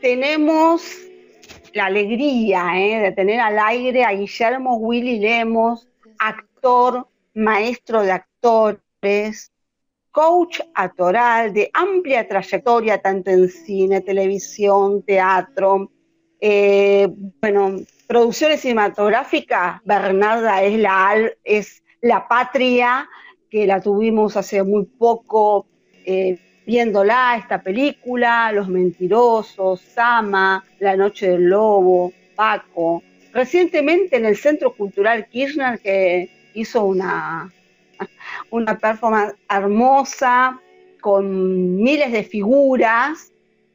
tenemos la alegría ¿eh? de tener al aire a Guillermo Willy Lemos, actor, maestro de actores, coach actoral de amplia trayectoria tanto en cine, televisión, teatro. Eh, bueno, producciones cinematográficas, Bernarda es la, es la patria, que la tuvimos hace muy poco eh, viéndola, esta película, Los Mentirosos, Sama, La Noche del Lobo, Paco. Recientemente en el Centro Cultural Kirchner que hizo una, una performance hermosa con miles de figuras,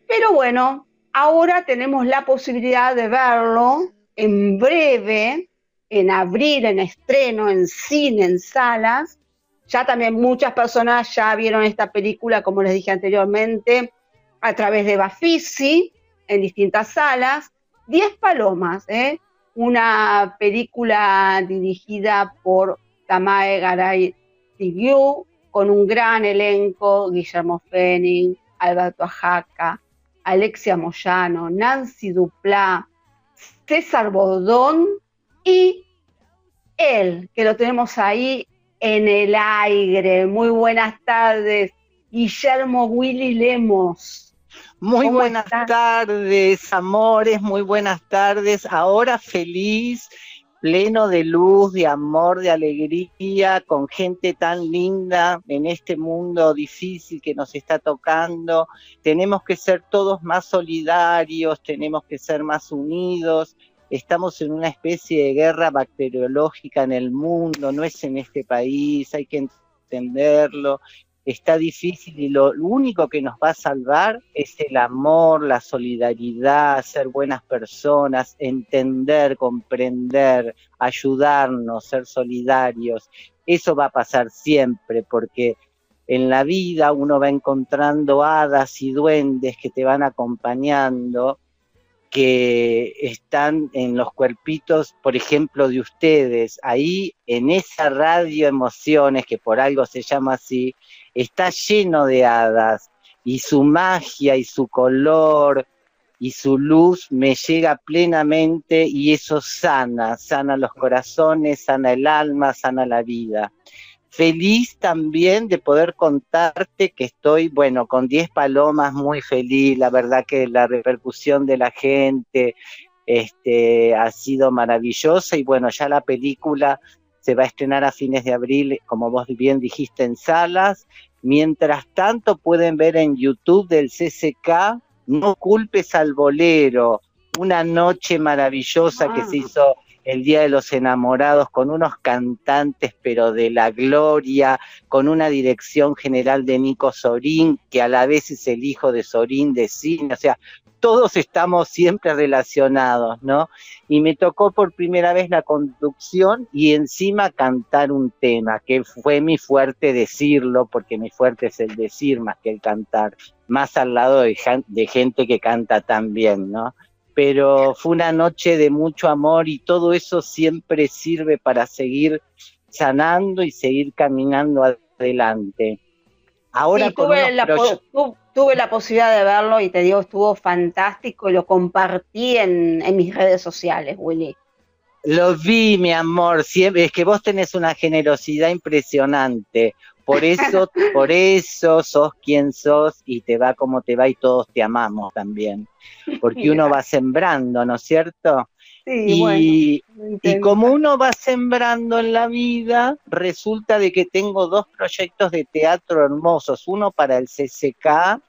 pero bueno, ahora tenemos la posibilidad de verlo en breve, en abril, en estreno, en cine, en salas. Ya también muchas personas ya vieron esta película, como les dije anteriormente, a través de Bafisi, en distintas salas. Diez Palomas, ¿eh? una película dirigida por Tamae Garay Tigyu, con un gran elenco, Guillermo Fenning, Alberto Ajaca, Alexia Moyano, Nancy Duplá, César Bodón y él, que lo tenemos ahí en el aire. Muy buenas tardes, Guillermo Willy Lemos. Muy buenas tardes, amores, muy buenas tardes. Ahora feliz pleno de luz, de amor, de alegría, con gente tan linda en este mundo difícil que nos está tocando. Tenemos que ser todos más solidarios, tenemos que ser más unidos. Estamos en una especie de guerra bacteriológica en el mundo, no es en este país, hay que entenderlo está difícil y lo, único que nos va a salvar es el amor, la solidaridad, ser buenas personas, entender, comprender, ayudarnos, ser solidarios. Eso va a pasar siempre porque en la vida uno va encontrando hadas y duendes que te van acompañando que están en los cuerpitos, por ejemplo, de ustedes, ahí en esa radio emociones, que por algo se llama así, está lleno de hadas y su magia y su color y su luz me llega plenamente y eso sana, sana los corazones, sana el alma, sana la vida. Feliz también de poder contarte que estoy, bueno, con 10 palomas muy feliz, la verdad que la repercusión de la gente este, ha sido maravillosa y bueno, ya la película se va a estrenar a fines de abril, como vos bien dijiste, en salas. Mientras tanto, pueden ver en YouTube del CCK, No culpes al bolero, una noche maravillosa que se ah. hizo el Día de los Enamorados con unos cantantes, pero de la gloria, con una dirección general de Nico Sorín, que a la vez es el hijo de Sorín de cine, o sea, todos estamos siempre relacionados, ¿no? Y me tocó por primera vez la conducción y encima cantar un tema, que fue mi fuerte decirlo, porque mi fuerte es el decir más que el cantar, más al lado de, gente que canta tan bien, ¿no? Pero fue una noche de mucho amor y todo eso siempre sirve para seguir sanando y seguir caminando adelante. Ahora tuve, la tuve, la posibilidad de verlo y te digo, estuvo fantástico y lo compartí en, mis redes sociales, Willy. Lo vi, mi amor, siempre, es que vos tenés una generosidad impresionante. Por eso, por eso sos quien sos y te va como te va y todos te amamos también. Porque uno va sembrando, ¿no es cierto? y, y, como uno va sembrando en la vida, resulta de que tengo dos proyectos de teatro hermosos. Uno para el CCK,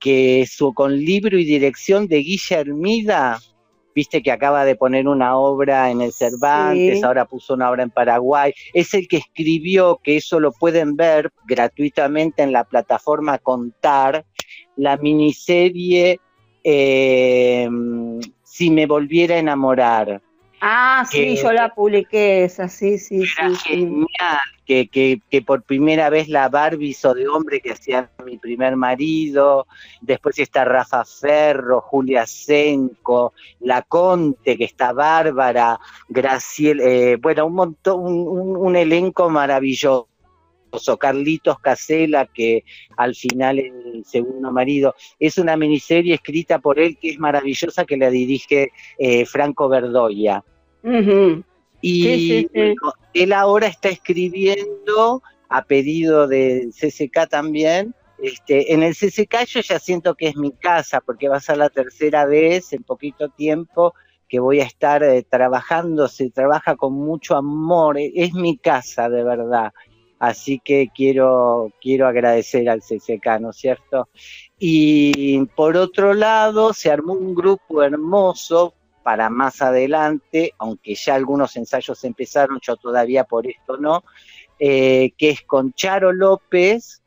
que es con libro y dirección de Guilla Hermida, viste que acaba de poner una obra en el Cervantes, ahora puso una obra en Paraguay, es el que escribió, que eso lo pueden ver gratuitamente en la plataforma Contar, la miniserie eh, si me volviera a enamorar. Ah, sí, yo la publiqué esa, sí, sí. Era genial que, que, que, por primera vez la Barbie hizo de hombre que hacía mi primer marido, después está Rafa Ferro, Julia Senco, La Conte, que está Bárbara, Graciel, eh, bueno, un montón, un, un elenco maravilloso Carlitos Casela, que al final es el segundo marido. Es una miniserie escrita por él que es maravillosa, que la dirige eh, Franco Verdoya. Y él ahora está escribiendo, a pedido del CCK también, este, en el CCK yo ya siento que es mi casa, porque va a ser la tercera vez en poquito tiempo que voy a estar eh, trabajando, se trabaja con mucho amor, e, es mi casa de verdad. Así que quiero, quiero agradecer al CCK, ¿no es cierto? Y por otro lado, se armó un grupo hermoso para más adelante, aunque ya algunos ensayos empezaron, yo todavía por esto no, eh, que es con Charo López,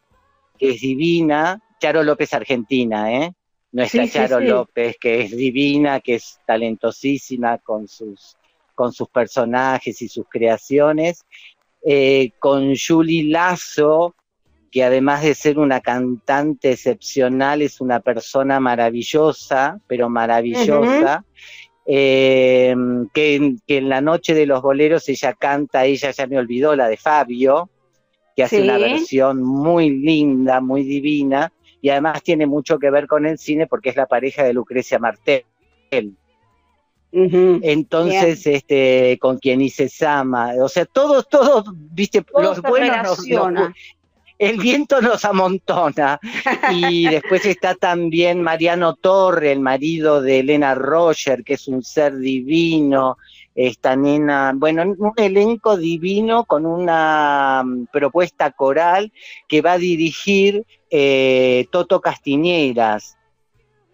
que es divina, Charo López Argentina, ¿eh? nuestra Charo López, que es divina, que es talentosísima con sus, con sus personajes y sus creaciones, eh, con Julie Lazo, que además de ser una cantante excepcional, es una persona maravillosa, pero maravillosa. Eh, que, en la noche de los boleros ella canta, ella ya me olvidó, la de Fabio, que hace una versión muy linda, muy divina, y además tiene mucho que ver con el cine porque es la pareja de Lucrecia Martel. Entonces, este, con quien hice Sama, o sea, todos, todos, viste, los buenos el viento nos amontona. Y después está también Mariano Torre, el marido de Elena Roger, que es un ser divino. Esta nena, bueno, un elenco divino con una mm, propuesta coral que va a dirigir eh, Toto Castiñeras,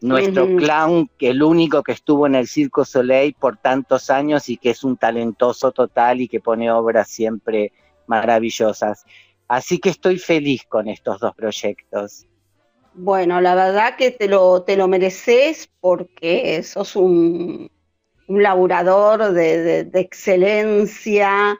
nuestro clown, que el único que estuvo en el Circo Soleil por tantos años y que es un talentoso total y que pone obras siempre maravillosas. Así que estoy feliz con estos dos proyectos. Bueno, la verdad que te lo, te lo mereces porque sos un, un laburador de, excelencia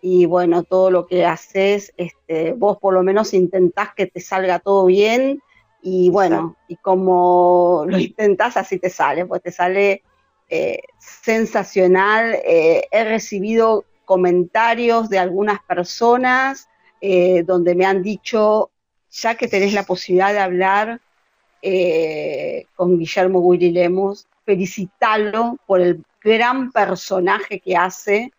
y bueno, todo lo que haces, este, vos por lo menos intentás que te salga todo bien y bueno, y como lo intentás así te sale, pues te sale eh, sensacional. Eh, he recibido comentarios de algunas personas eh, donde me han dicho, ya que tenés la posibilidad de hablar con Guillermo Willy Lemos, felicitarlo por el gran personaje que hace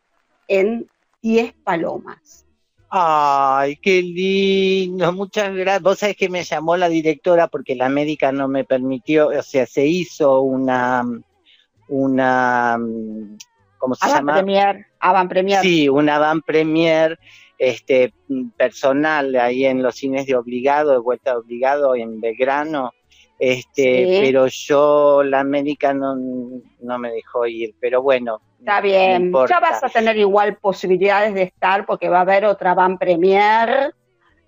en Diez Palomas. Ay, qué lindo, muchas gracias. Vos sabés que me llamó la directora porque la médica no me permitió, o sea, se hizo una, una, ¿cómo se llama? Premier, Avant Premier. Sí, una Avant Premier este, personal ahí en los cines de obligado, de vuelta de obligado en Belgrano, este, pero yo, la médica no, me dejó ir, pero bueno. Está bien, ya vas a tener igual posibilidades de estar porque va a haber otra van premier,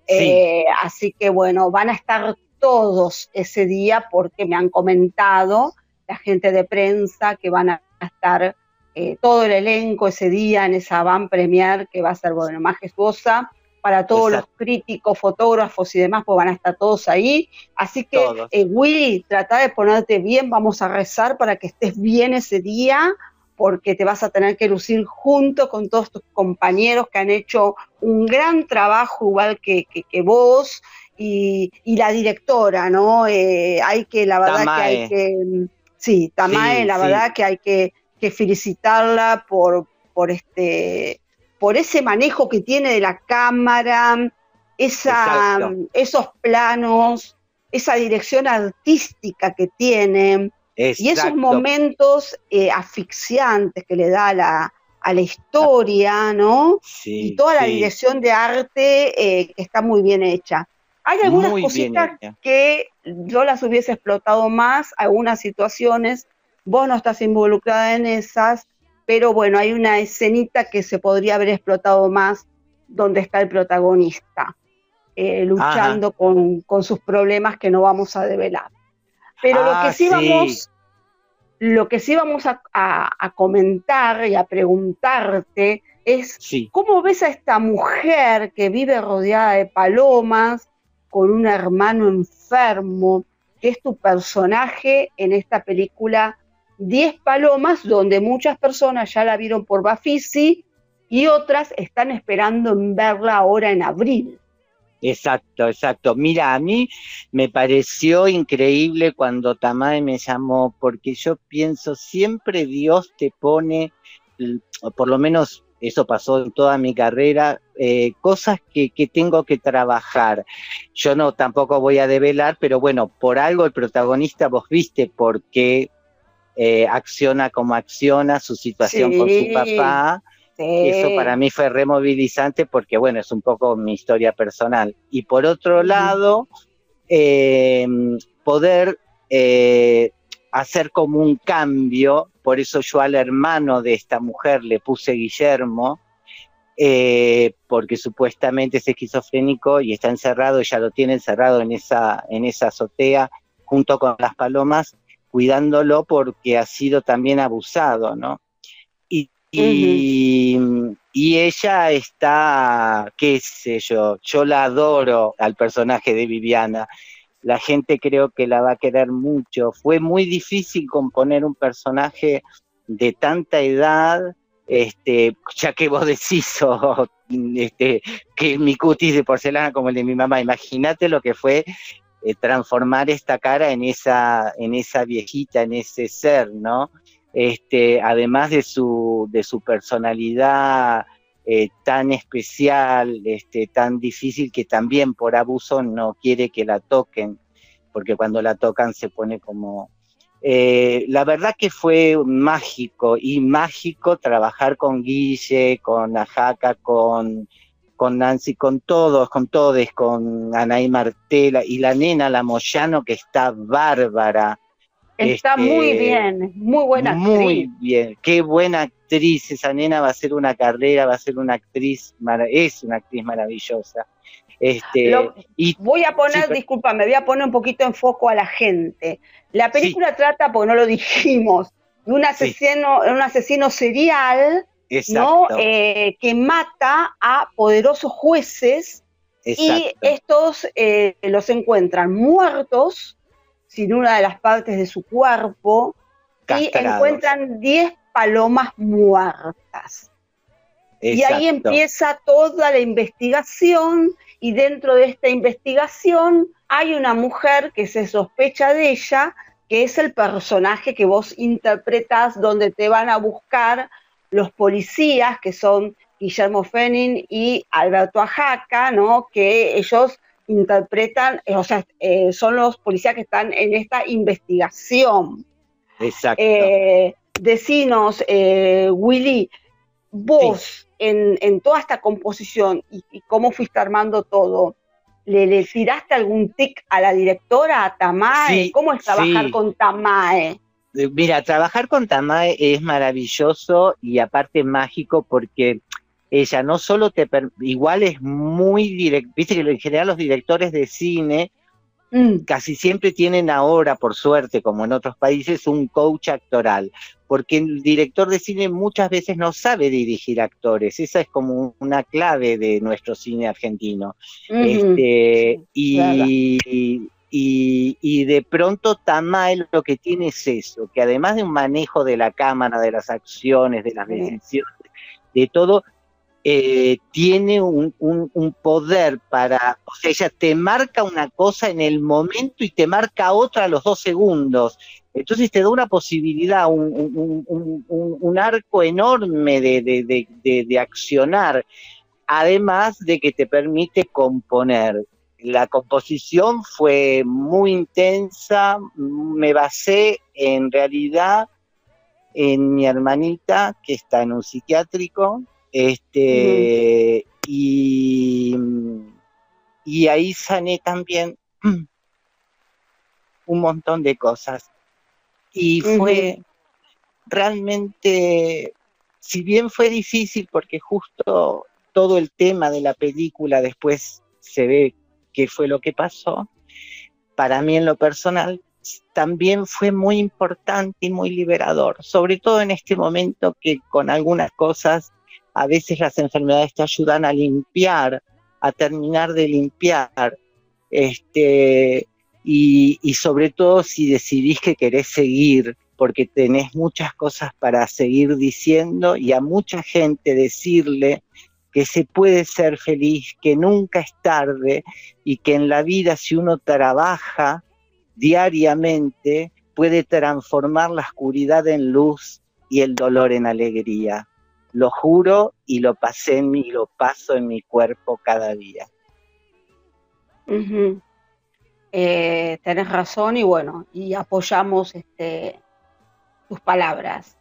eh, así que bueno, van a estar todos ese día porque me han comentado la gente de prensa que van a estar eh, todo el elenco ese día en esa van premier que va a ser bueno, majestuosa para todos los críticos, fotógrafos y demás, pues van a estar todos ahí. Así que, eh, Willy, trata de ponerte bien, vamos a rezar para que estés bien ese día, porque te vas a tener que lucir junto con todos tus compañeros que han hecho un gran trabajo igual que, que, vos y, la directora, ¿no? Eh, hay que, la verdad que hay que, sí, Tamae, la verdad que hay que que felicitarla por, por, este, por ese manejo que tiene de la cámara, esa, esos planos, esa dirección artística que tiene. Y esos momentos eh, asfixiantes que le da a la, a la historia, ¿no? y toda la dirección de arte eh, que está muy bien hecha. Hay algunas cositas que yo las hubiese explotado más, algunas situaciones. Vos no estás involucrada en esas, pero bueno, hay una escenita que se podría haber explotado más donde está el protagonista, eh, luchando con, sus problemas que no vamos a develar. Pero lo que ah, sí, vamos, lo que sí vamos a, comentar y a preguntarte es cómo ves a esta mujer que vive rodeada de palomas, con un hermano enfermo, que es tu personaje en esta película 10 palomas, donde muchas personas ya la vieron por Bafisi y otras están esperando en verla ahora en abril. Exacto, exacto. Mira, a mí me pareció increíble cuando Tamae me llamó, porque yo pienso, siempre Dios te pone, o por lo menos eso pasó en toda mi carrera, eh, cosas que, tengo que trabajar. Yo no tampoco voy a develar, pero bueno, por algo el protagonista, vos viste por qué eh, acciona como acciona, su situación con su papá. Eso para mí fue removilizante porque, bueno, es un poco mi historia personal. Y por otro lado, eh, poder hacer como un cambio, por eso yo al hermano de esta mujer le puse Guillermo, eh, porque supuestamente es esquizofrénico y está encerrado, ella lo tiene encerrado en esa, en esa azotea junto con las palomas, cuidándolo porque ha sido también abusado, ¿no? Y, y, ella está, qué sé yo, yo la adoro al personaje de Viviana, la gente creo que la va a querer mucho. Fue muy difícil componer un personaje de tanta edad, este, ya que vos decís este, que mi cutis de porcelana como el de mi mamá, imagínate lo que fue eh, transformar esta cara en esa, en esa viejita, en ese ser, ¿no? Este, además de su, de su personalidad eh, tan especial, este, tan difícil que también por abuso no quiere que la toquen, porque cuando la tocan se pone como... Eh, la verdad que fue mágico y mágico trabajar con Guille, con Ajaca, con, con Nancy, con todos, con todos, con Anaí Martela y la nena, la Moyano, que está bárbara. Está muy este, bien, muy buena actriz. Muy bien, qué buena actriz. Esa nena va a ser una carrera, va a ser una actriz, es una actriz maravillosa. Este, y, voy a poner, disculpa, me voy a poner un poquito en foco a la gente. La película trata, porque no lo dijimos, de un asesino, un asesino serial ¿no? Eh, que mata a poderosos jueces y estos eh, los encuentran muertos sin una de las partes de su cuerpo y encuentran 10 palomas muertas. Y ahí empieza toda la investigación y dentro de esta investigación hay una mujer que se sospecha de ella, que es el personaje que vos interpretas donde te van a buscar los policías, que son Guillermo Fenning y Alberto Ajaca, ¿no? Que ellos interpretan, eh, o sea, eh, son los policías que están en esta investigación. Exacto. Eh, decinos, eh, Willy, vos en, toda esta composición y, cómo fuiste armando todo, ¿le, tiraste algún tic a la directora, a Tamae? ¿Cómo es trabajar con Tamae? Mira, trabajar con Tamae es maravilloso y aparte mágico porque ella no solo te, igual es muy directo, viste que en general los directores de cine mm. casi siempre tienen ahora, por suerte, como en otros países, un coach actoral, porque el director de cine muchas veces no sabe dirigir actores, esa es como una clave de nuestro cine argentino. este, y, y, de pronto Tamael lo que tiene es eso, que además de un manejo de la cámara, de las acciones, de las decisiones, de todo, eh, tiene un, poder para, o sea, ella te marca una cosa en el momento y te marca otra a los dos segundos. Entonces te da una posibilidad, un, arco enorme de, accionar, además de que te permite componer. La composición fue muy intensa, me basé en realidad en mi hermanita que está en un psiquiátrico, este, y, y ahí sané también un montón de cosas. Y fue realmente, si bien fue difícil porque justo todo el tema de la película después se ve qué fue lo que pasó, para mí en lo personal también fue muy importante y muy liberador, sobre todo en este momento que con algunas cosas a veces las enfermedades te ayudan a limpiar, a terminar de limpiar, este, y, sobre todo si decidís que querés seguir, porque tenés muchas cosas para seguir diciendo y a mucha gente decirle que se puede ser feliz, que nunca es tarde y que en la vida si uno trabaja diariamente puede transformar la oscuridad en luz y el dolor en alegría. Lo juro y lo pasé en mí, lo paso en mi cuerpo cada día. Eh, tenés razón y bueno, y apoyamos este, tus palabras.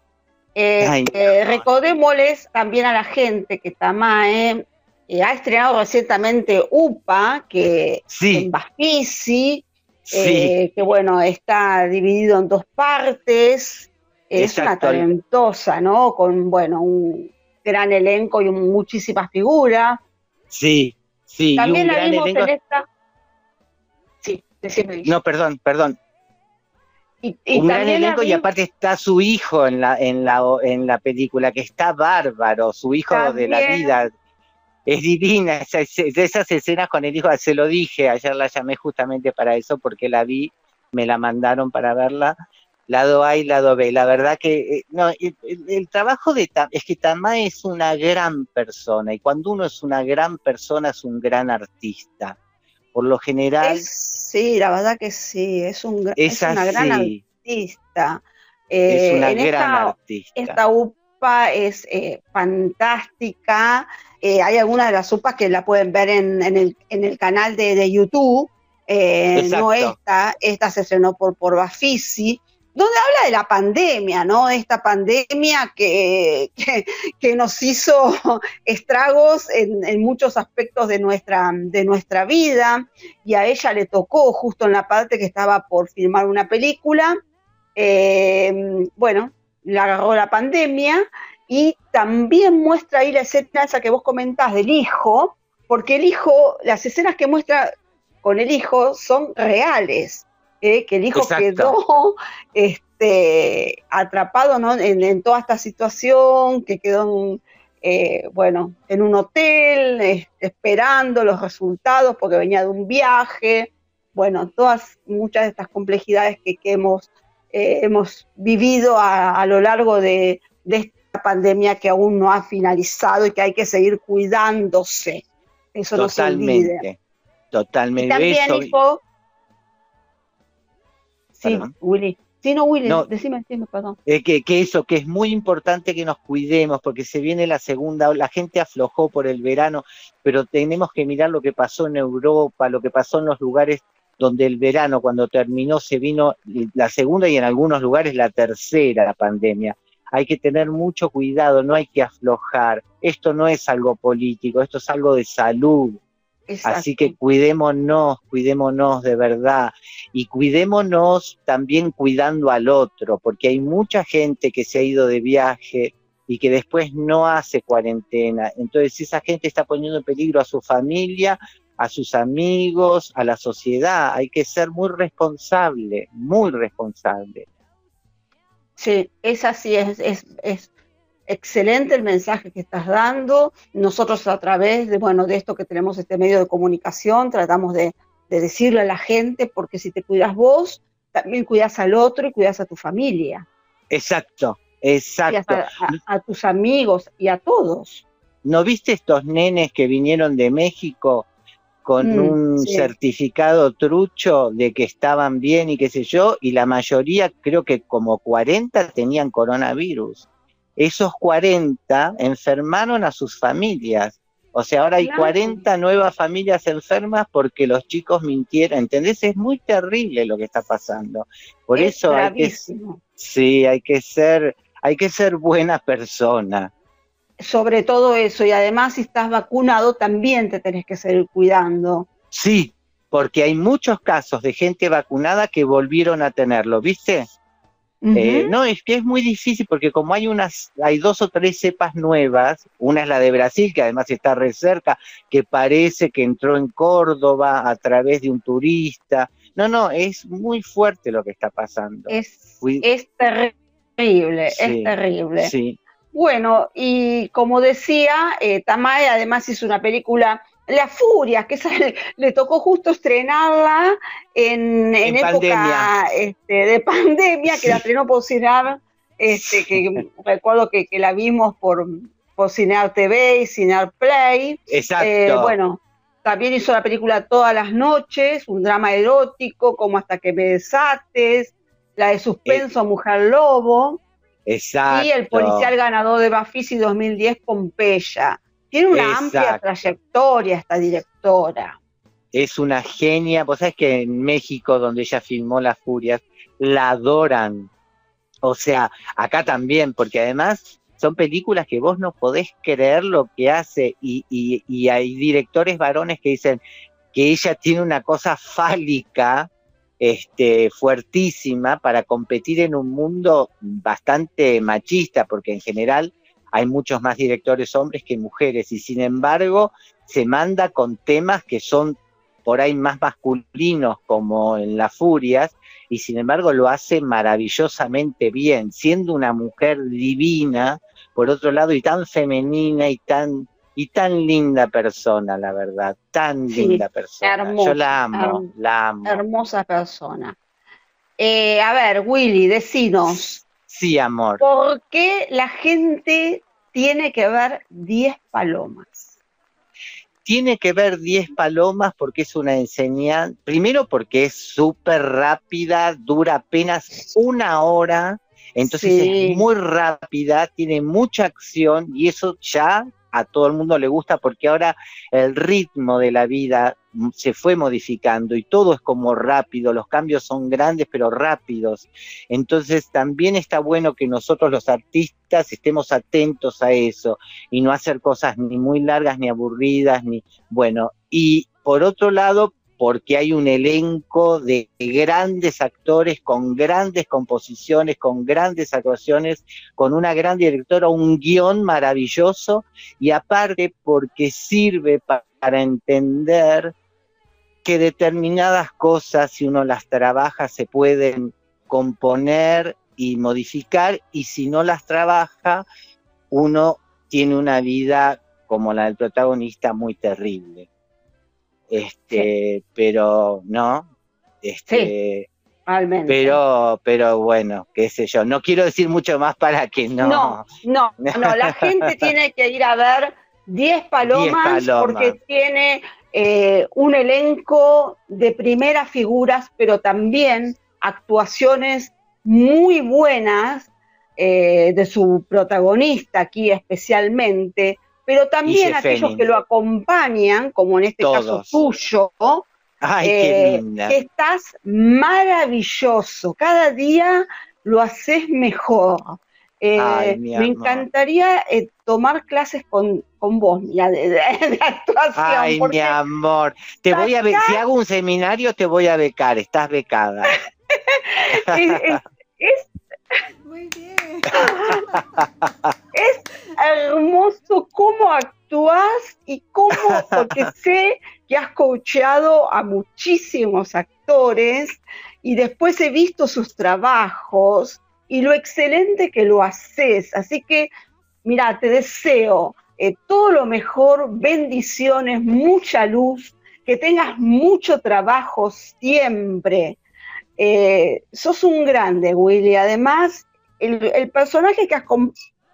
Eh, eh, recordémosles también a la gente que Tamae eh, ha estrenado recientemente UPA, que en Bafisi, que bueno, está dividido en dos partes. Es una talentosa, ¿no? Con, bueno, un gran elenco y muchísimas figuras. Sí, sí. También la vimos en esta. Sí, decime. No, perdón, perdón. Y, un gran elenco y aparte está su hijo en la, en la, en la película, que está bárbaro, su hijo de la vida. Es divina, de esas escenas con el hijo, se lo dije, ayer la llamé justamente para eso, porque la vi, me la mandaron para verla, lado A y lado B. La verdad que eh, no, el, trabajo de Tam, es que Tamá es una gran persona, y cuando uno es una gran persona es un gran artista. Por lo general... sí, la verdad que sí, es, un, es, una gran artista. es una eh, gran artista. Esta UPA es eh, fantástica. Eh, hay algunas de las UPAs que la pueden ver en, el, en el, canal de, YouTube. no esta, esta se estrenó por, por Bafisi donde habla de la pandemia, ¿no? Esta pandemia que, que, nos hizo estragos en, muchos aspectos de nuestra, de nuestra vida, y a ella le tocó justo en la parte que estaba por filmar una película. Eh, bueno, le agarró la pandemia y también muestra ahí la escena que vos comentás del hijo, porque el hijo, las escenas que muestra con el hijo son reales que el hijo quedó este, atrapado en, toda esta situación, que quedó en, eh, bueno, en un hotel esperando los resultados porque venía de un viaje. Bueno, todas, muchas de estas complejidades que, hemos, eh, hemos vivido a, lo largo de, esta pandemia que aún no ha finalizado y que hay que seguir cuidándose. Eso totalmente, no se Totalmente. también, hijo, Sí, Willy. Sí, no, Willy, decime, decime, perdón. que, que, eso, que es muy importante que nos cuidemos, porque se viene la segunda, la gente aflojó por el verano, pero tenemos que mirar lo que pasó en Europa, lo que pasó en los lugares donde el verano, cuando terminó, se vino la segunda y en algunos lugares la tercera pandemia. Hay que tener mucho cuidado, no hay que aflojar. Esto no es algo político, esto es algo de salud. Así que cuidémonos, cuidémonos de verdad y cuidémonos también cuidando al otro, porque hay mucha gente que se ha ido de viaje y que después no hace cuarentena. Entonces esa gente está poniendo en peligro a su familia, a sus amigos, a la sociedad. Hay que ser muy responsable, muy responsable. Sí, es así, es, es, es excelente el mensaje que estás dando. Nosotros a través de, bueno, de esto que tenemos este medio de comunicación, tratamos de, decirle a la gente, porque si te cuidas vos, también cuidas al otro y cuidas a tu familia. Exacto, exacto. A, tus amigos y a todos. ¿No viste estos nenes que vinieron de México con mm, un certificado trucho de que estaban bien y qué sé yo? Y la mayoría, creo que como 40, tenían coronavirus esos 40 enfermaron a sus familias. O sea, ahora hay 40 nuevas familias enfermas porque los chicos mintieron. ¿Entendés? Es muy terrible lo que está pasando. Por eso hay que, sí, hay que ser, hay que ser buena persona. Sobre todo eso, y además si estás vacunado también te tenés que seguir cuidando. Sí, porque hay muchos casos de gente vacunada que volvieron a tenerlo, ¿viste? Eh, no, es que es muy difícil porque como hay unas, hay dos o tres cepas nuevas, una es la de Brasil, que además está re cerca, que parece que entró en Córdoba a través de un turista. No, no, es muy fuerte lo que está pasando. Es, es terrible, es terrible. Sí. Bueno, y como decía, eh, Tamae además hizo una película la Furia, que le, tocó justo estrenarla en, época este, de pandemia, que la estrenó por Cinar, este, que recuerdo que, la vimos por, por Cinear TV y Cinear Play. Exacto. Eh, bueno, también hizo la película Todas las noches, un drama erótico como Hasta que me desates, la de suspenso Mujer Lobo. Exacto. Y el policial ganador de Bafisi 2010, Pompeya. Tiene una amplia trayectoria esta directora. Es una genia. Vos sabés que en México, donde ella filmó Las Furias, la adoran. O sea, acá también, porque además son películas que vos no podés creer lo que hace y, y hay directores varones que dicen que ella tiene una cosa fálica este, fuertísima para competir en un mundo bastante machista, porque en general hay muchos más directores hombres que mujeres y sin embargo se manda con temas que son por ahí más masculinos como en Las Furias y sin embargo lo hace maravillosamente bien, siendo una mujer divina, por otro lado, y tan femenina y tan y tan linda persona, la verdad, tan linda persona. Yo la amo, la amo. Hermosa persona. Eh, a ver, Willy, decinos, Sí, amor. ¿Por qué la gente tiene que ver 10 palomas? Tiene que ver 10 palomas porque es una enseñanza, primero porque es súper rápida, dura apenas una hora, entonces es muy rápida, tiene mucha acción y eso ya a todo el mundo le gusta porque ahora el ritmo de la vida se fue modificando y todo es como rápido, los cambios son grandes pero rápidos. Entonces también está bueno que nosotros los artistas estemos atentos a eso y no hacer cosas ni muy largas ni aburridas, ni bueno. Y por otro lado, porque hay un elenco de grandes actores con grandes composiciones, con grandes actuaciones, con una gran directora, un guion maravilloso y aparte porque sirve para entender que determinadas cosas, si uno las trabaja, se pueden componer y modificar y si no las trabaja, uno tiene una vida como la del protagonista muy terrible este, pero no, este, pero, pero bueno, qué sé yo, no quiero decir mucho más para que no. No, no, no, la gente tiene que ir a ver 10 palomas, porque tiene eh, un elenco de primeras figuras, pero también actuaciones muy buenas eh, de su protagonista aquí especialmente, pero también aquellos que lo acompañan, como en este caso tuyo, eh, que estás maravilloso, cada día lo haces mejor. Eh, me encantaría eh, tomar clases con, vos, mira, de, actuación. Ay, mi amor, te voy a si hago un seminario te voy a becar, estás becada. es, muy bien. hermoso cómo actúas y cómo, porque sé que has coachado a muchísimos actores y después he visto sus trabajos y lo excelente que lo haces. Así que, mira, te deseo eh, todo lo mejor, bendiciones, mucha luz, que tengas mucho trabajo siempre. Eh, sos un grande, Willy. Además, el, personaje que has,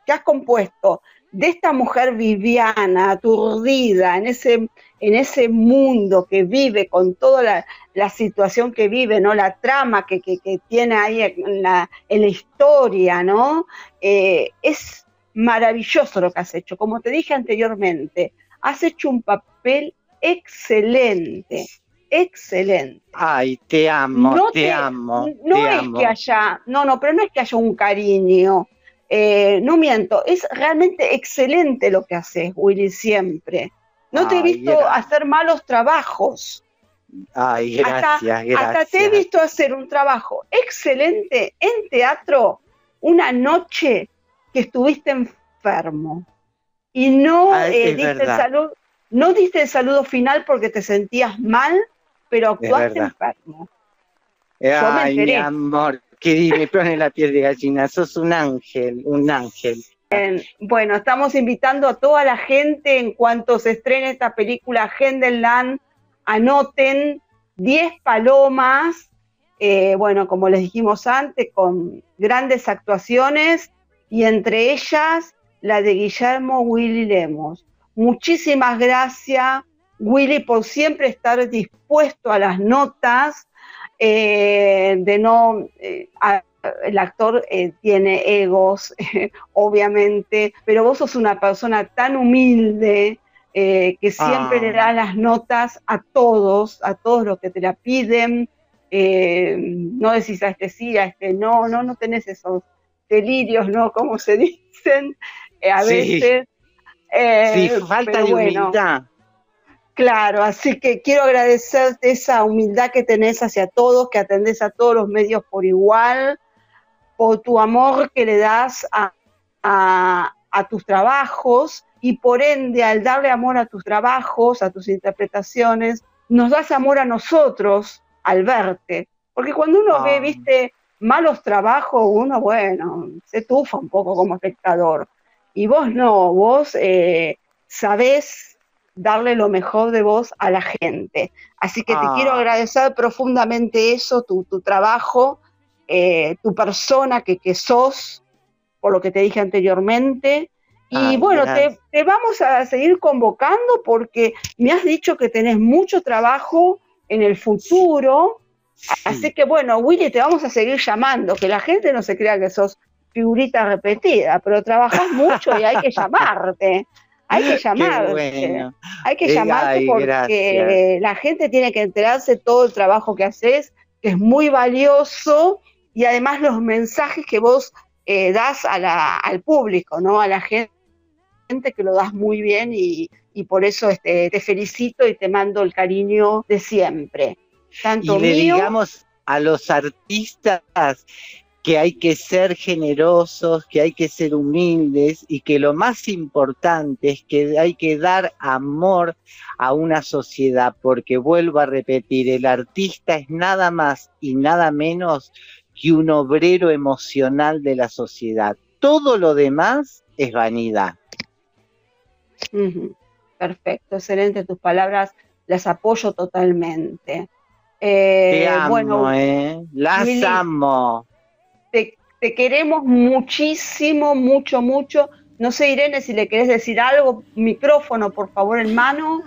que has compuesto de esta mujer viviana, aturdida, en ese, en ese mundo que vive, con toda la, situación que vive, ¿no? La trama que, tiene ahí en la, en la historia, ¿no? Eh, es maravilloso lo que has hecho. Como te dije anteriormente, has hecho un papel excelente, excelente. Ay, te amo, te, amo. No es que haya, no, no, pero no es que haya un cariño eh, no miento, es realmente excelente lo que haces, Willy, siempre. No te he visto hacer malos trabajos. Ay, gracias, gracias. Hasta te he visto hacer un trabajo excelente en teatro una noche que estuviste enfermo y no eh, diste el saludo, no diste el saludo final porque te sentías mal, pero actuaste enfermo. Ay, mi amor, que me pone la piel de gallina, sos un ángel, un ángel. Bueno, estamos invitando a toda la gente en cuanto se estrene esta película Hendeland, anoten 10 palomas, eh, bueno, como les dijimos antes, con grandes actuaciones y entre ellas la de Guillermo Willy Lemos. Muchísimas gracias, Willy, por siempre estar dispuesto a las notas, eh, de no... Eh, el actor eh, tiene egos, obviamente, pero vos sos una persona tan humilde que siempre le ah. da las notas a todos, a todos los que te la piden. no decís a este sí, a este no, no, no tenés esos delirios, ¿no? Como se dicen a veces. sí, falta de humildad. Claro, así que quiero agradecerte esa humildad que tenés hacia todos, que atendés a todos los medios por igual, por tu amor que le das a, tus trabajos y por ende al darle amor a tus trabajos, a tus interpretaciones, nos das amor a nosotros al verte. Porque cuando uno ve, ah. viste, malos trabajos, uno, bueno, se tufa un poco como espectador. Y vos no, vos eh, sabés darle lo mejor de vos a la gente. Así que te ah. quiero agradecer profundamente eso, tu, trabajo, eh, tu persona que, que, sos, por lo que te dije anteriormente. Y bueno, te, te, vamos a seguir convocando porque me has dicho que tenés mucho trabajo en el futuro. Así que bueno, Willy, te vamos a seguir llamando, que la gente no se crea que sos figurita repetida, pero trabajas mucho y hay que llamarte. Hay que llamarte. Hay que llamarte porque la gente tiene que enterarse de todo el trabajo que haces, que es muy valioso, y además los mensajes que vos eh, das al público, ¿no? A la gente que lo das muy bien y, por eso este, te felicito y te mando el cariño de siempre. Tanto y le digamos a los artistas que hay que ser generosos, que hay que ser humildes y que lo más importante es que hay que dar amor a una sociedad, porque vuelvo a repetir, el artista es nada más y nada menos que un obrero emocional de la sociedad. Todo lo demás es vanidad. Perfecto, excelente tus palabras, las apoyo totalmente. Te eh, amo, ¿eh? Las amo te, queremos muchísimo, mucho, mucho. No sé, Irene, si le querés decir algo, micrófono, por favor, en mano.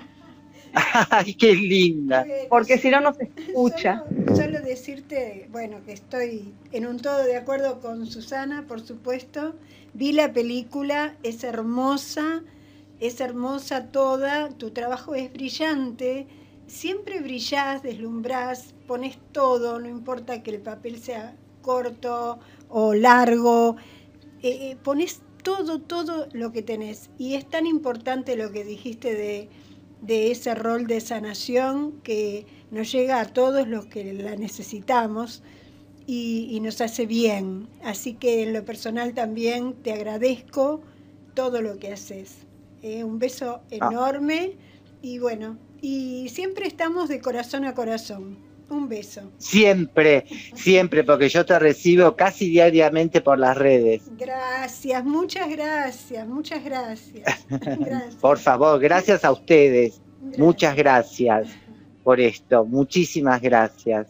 Ay, qué linda. Porque si no, no se escucha. Solo, decirte, bueno, que estoy en un todo de acuerdo con Susana, por supuesto. Vi la película, es hermosa, es hermosa toda, tu trabajo es brillante. Siempre brillás, deslumbrás, pones todo, no importa que el papel sea corto o largo, eh, eh, pones todo, todo lo que tenés. Y es tan importante lo que dijiste de, ese rol de sanación que nos llega a todos los que la necesitamos y, nos hace bien. Así que en lo personal también te agradezco todo lo que haces. Eh, un beso ah. enorme y bueno, y siempre estamos de corazón a corazón. Un beso. Siempre, siempre, porque yo te recibo casi diariamente por las redes. Gracias, muchas gracias, muchas gracias. por favor, gracias a ustedes. Muchas gracias por esto. Muchísimas gracias.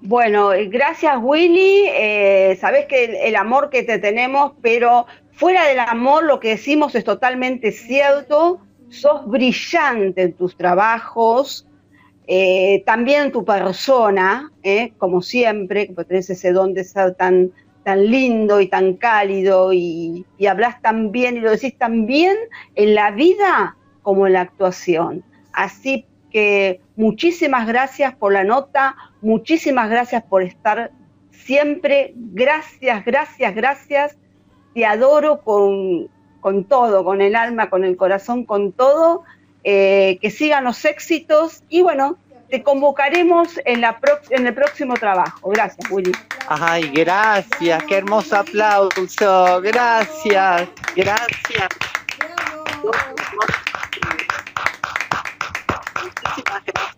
Bueno, eh, gracias Willy. Eh, sabes que el, amor que te tenemos, pero fuera del amor lo que decimos es totalmente cierto. Sos brillante en tus trabajos, eh, también tu persona, eh, como siempre, que tenés ese don de ser tan, tan lindo y tan cálido y, y hablas tan bien y lo decís tan bien en la vida como en la actuación. Así que muchísimas gracias por la nota, muchísimas gracias por estar siempre. Gracias, gracias, gracias. Te adoro con, con todo, con el alma, con el corazón, con todo. Eh, que sigan los éxitos y bueno, te convocaremos en, la en el próximo trabajo. Gracias, Willy. Ay, gracias, qué hermoso aplauso, gracias, gracias. Muchísimas gracias.